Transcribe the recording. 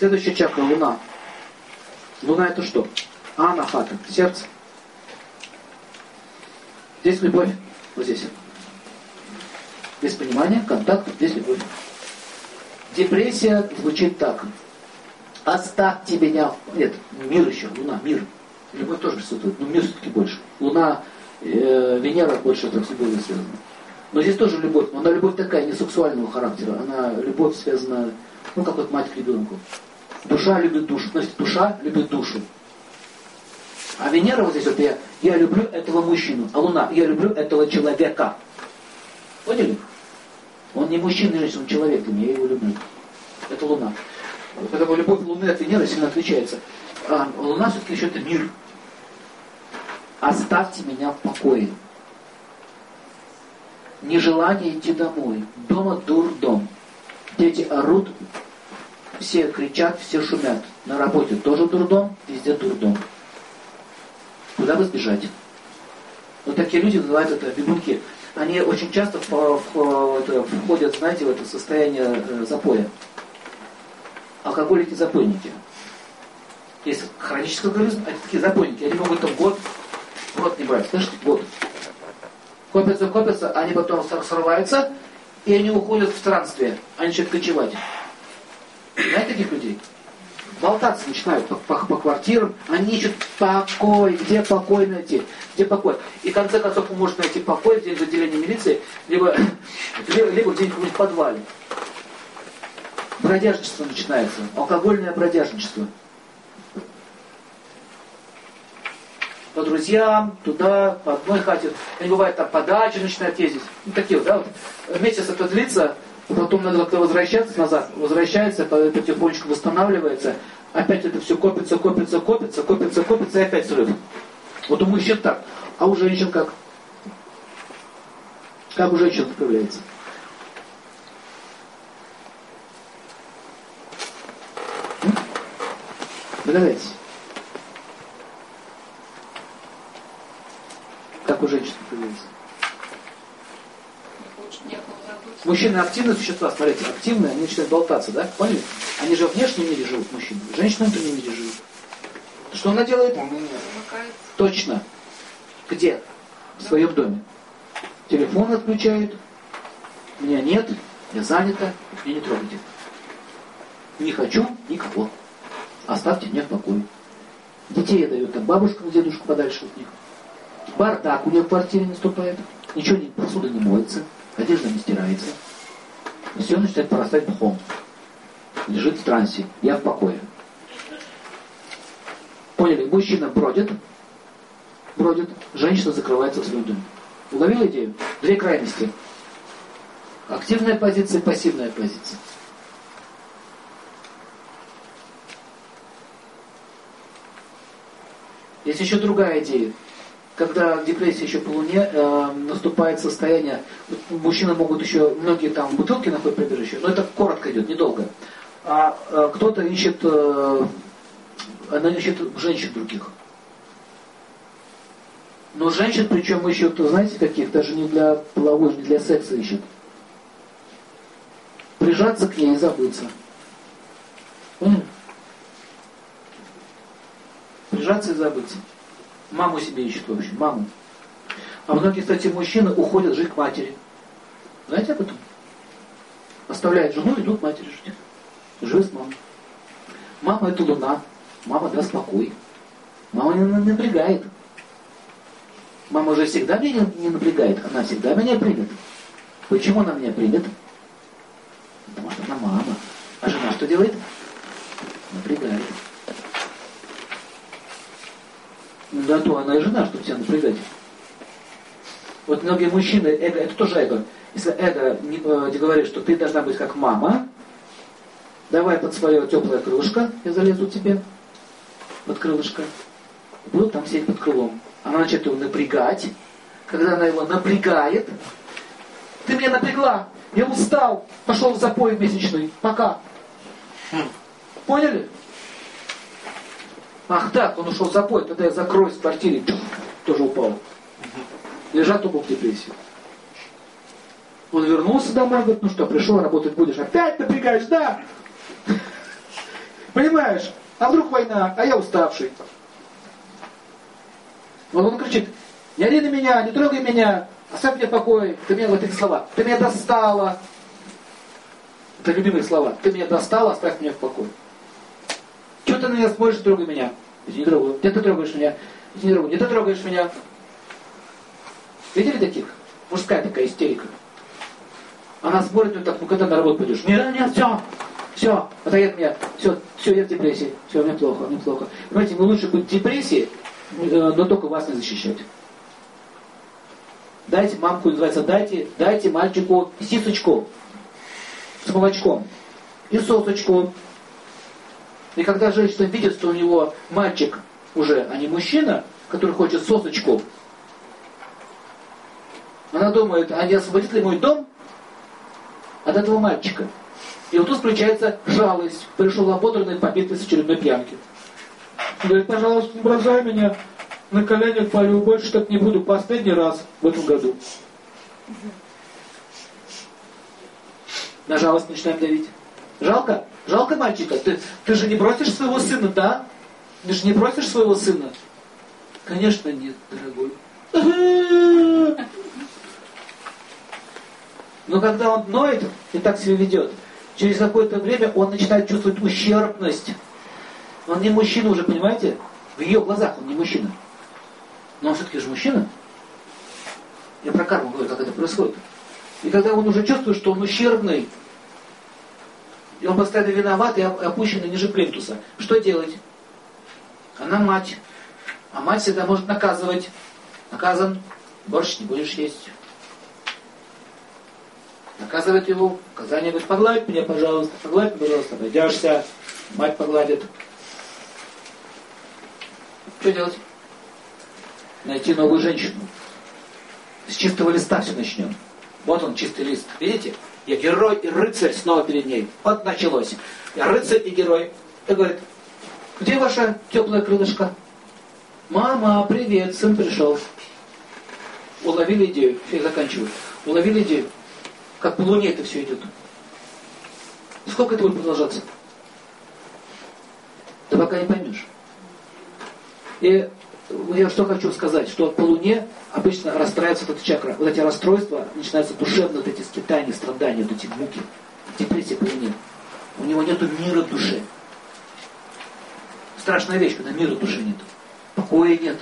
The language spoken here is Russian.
Следующая чакра, Луна. Луна это что? Анахата, сердце. Здесь любовь, вот здесь. Без понимания, контакт, здесь любовь. Депрессия звучит так. Оставьте меня. Нет, мир еще, Луна, мир. Любовь тоже присутствует, но мир все-таки больше. Луна, э, Венера больше так с любовью связана. Но здесь тоже любовь, но она любовь такая, не сексуального характера. Она любовь связана, ну как вот мать к ребенку. Душа любит душу. Значит, душа любит душу. А Венера вот здесь вот я, я люблю этого мужчину. А Луна, я люблю этого человека. Поняли? Он не мужчина, он человек, и я его люблю. Это Луна. Поэтому любовь Луны от Венеры сильно отличается. А Луна все-таки еще это мир. Оставьте меня в покое. Нежелание идти домой. Дома дурдом. Дети орут, все кричат, все шумят. На работе тоже дурдом, везде дурдом. Куда бы сбежать? Вот такие люди называют это бегунки. Они очень часто входят, знаете, в это состояние э, запоя. Алкоголики-запойники. Есть хронический алкоголизм, они такие запойники. Они могут там год, год не брать. Слышите? Год. Копятся, копятся, они потом срываются, и они уходят в странствие. Они начинают кочевать. Знаете таких людей? Болтаться начинают по, по, по квартирам, они ищут покой, где покой найти, где покой. И в конце концов он может найти покой где в отделении милиции, либо, либо, либо где-нибудь в подвале. Бродяжничество начинается, алкогольное бродяжничество. по друзьям, туда, по одной хате. Они бывают там по даче начинают ездить. Ну, такие вот, да, вот. Месяц это длится, потом надо как-то возвращаться назад, возвращается, потихонечку восстанавливается, опять это все копится, копится, копится, копится, копится, и опять срыв. Вот у мужчин так, а у женщин как? Как у женщин появляется? Догадайтесь. Как у женщин появляется? Мужчины активные существа, смотрите, активные, они начинают болтаться, да? Поняли? Они же в внешнем мире живут, мужчины. Женщины в внутреннем мире живут. Что она делает? Точно. Где? В своем доме. Телефон отключают. Меня нет, я занята, меня не трогайте. Не хочу никого. Оставьте меня в покое. Детей я даю там бабушкам, дедушку подальше от них. Бардак у нее в квартире наступает. Ничего не, посуда не моется одежда не стирается. Все начинает порастать пухом. Лежит в трансе. Я в покое. Поняли? Мужчина бродит, бродит, женщина закрывается в своем доме. Уловил идею? Две крайности. Активная позиция, пассивная позиция. Есть еще другая идея когда депрессия еще по луне, э, наступает состояние, мужчины могут еще, многие там бутылки находят прибежище, но это коротко идет, недолго. А э, кто-то ищет, э, она ищет женщин других. Но женщин, причем ищут, знаете, каких, даже не для половой, не для секса ищут. Прижаться к ней и забыться. Поняли? Прижаться и забыться. Маму себе ищет, в общем, маму. А многие, кстати, мужчины уходят жить к матери. Знаете об этом? Оставляют жену идут к матери жить. Живы с мамой. Мама это луна. Мама даст покой. Мама не напрягает. Мама уже всегда меня не напрягает. Она всегда меня примет. Почему она меня примет? Потому что она мама. А жена что делает? Напрягает. Да то она и жена, чтобы тебя напрягать. Вот многие мужчины, эго, это тоже эго. Если эго не, э, говорит, что ты должна быть как мама, давай под свое теплое крылышко, я залезу тебе под крылышко. Буду там сидеть под крылом. Она начнет его напрягать. Когда она его напрягает, ты меня напрягла, я устал, пошел в запой месячный, пока. Хм. Поняли? Ах так, он ушел в запой, тогда я закроюсь в квартире, тоже упал. Лежат оба в депрессии. Он вернулся домой, говорит, ну что, пришел, работать будешь, опять напрягаешь, да? Понимаешь? А вдруг война, а я уставший. Вот он кричит, не ори на меня, не трогай меня, оставь мне покой. Ты меня, вот эти слова, ты меня достала. Это любимые слова. Ты меня достала, оставь меня в покое. Чего ты на меня смотришь, трогай меня? Не трогаю. Где ты трогаешь меня? Не трогаю. Где ты трогаешь меня? Видели таких? Мужская такая истерика. Она смотрит вот так, ну когда на работу пойдешь? Нет, нет, все, все, отойди от меня, все, все, я в депрессии, все, мне плохо, мне плохо. Понимаете, мы лучше быть в депрессии, э, но только вас не защищать. Дайте, мамку называется, дайте, дайте мальчику сисочку с молочком и сосочку. И когда женщина видит, что у него мальчик уже, а не мужчина, который хочет сосочку, она думает, а не освободит ли мой дом от этого мальчика? И вот тут включается жалость. Пришел ободранный, побитый с очередной пьянки. Говорит, пожалуйста, не бросай меня на коленях полю, больше так не буду, последний раз в этом году. На жалость начинаем давить. Жалко? Жалко мальчика? Ты, ты же не бросишь своего сына, да? Ты же не бросишь своего сына? Конечно нет, дорогой. Но когда он ноет и так себя ведет, через какое-то время он начинает чувствовать ущербность. Он не мужчина уже, понимаете? В ее глазах он не мужчина. Но он все-таки же мужчина. Я про карму говорю, как это происходит. И когда он уже чувствует, что он ущербный, и он постоянно виноват и опущенный ниже плинтуса, что делать? Она мать. А мать всегда может наказывать. Наказан, борщ не будешь есть. Наказывает его, наказание говорит, погладь меня, пожалуйста, погладь, пожалуйста, обойдешься, мать погладит. Что делать? Найти новую женщину. С чистого листа все начнем. Вот он, чистый лист. Видите? Я герой и рыцарь снова перед ней. Вот началось. Я рыцарь и герой. И говорит, где ваша теплая крылышко? Мама, привет, сын пришел. Уловили идею. Я заканчиваю. Уловили идею. Как по Луне это все идет. Сколько это будет продолжаться? Ты пока не поймешь. И я что хочу сказать, что по Луне обычно расстраивается вот эта чакра. Вот эти расстройства, начинаются душевные вот эти скитания, страдания, вот эти муки. Депрессия по Луне. У него нет мира души. Страшная вещь, когда мира души нет. Покоя нет.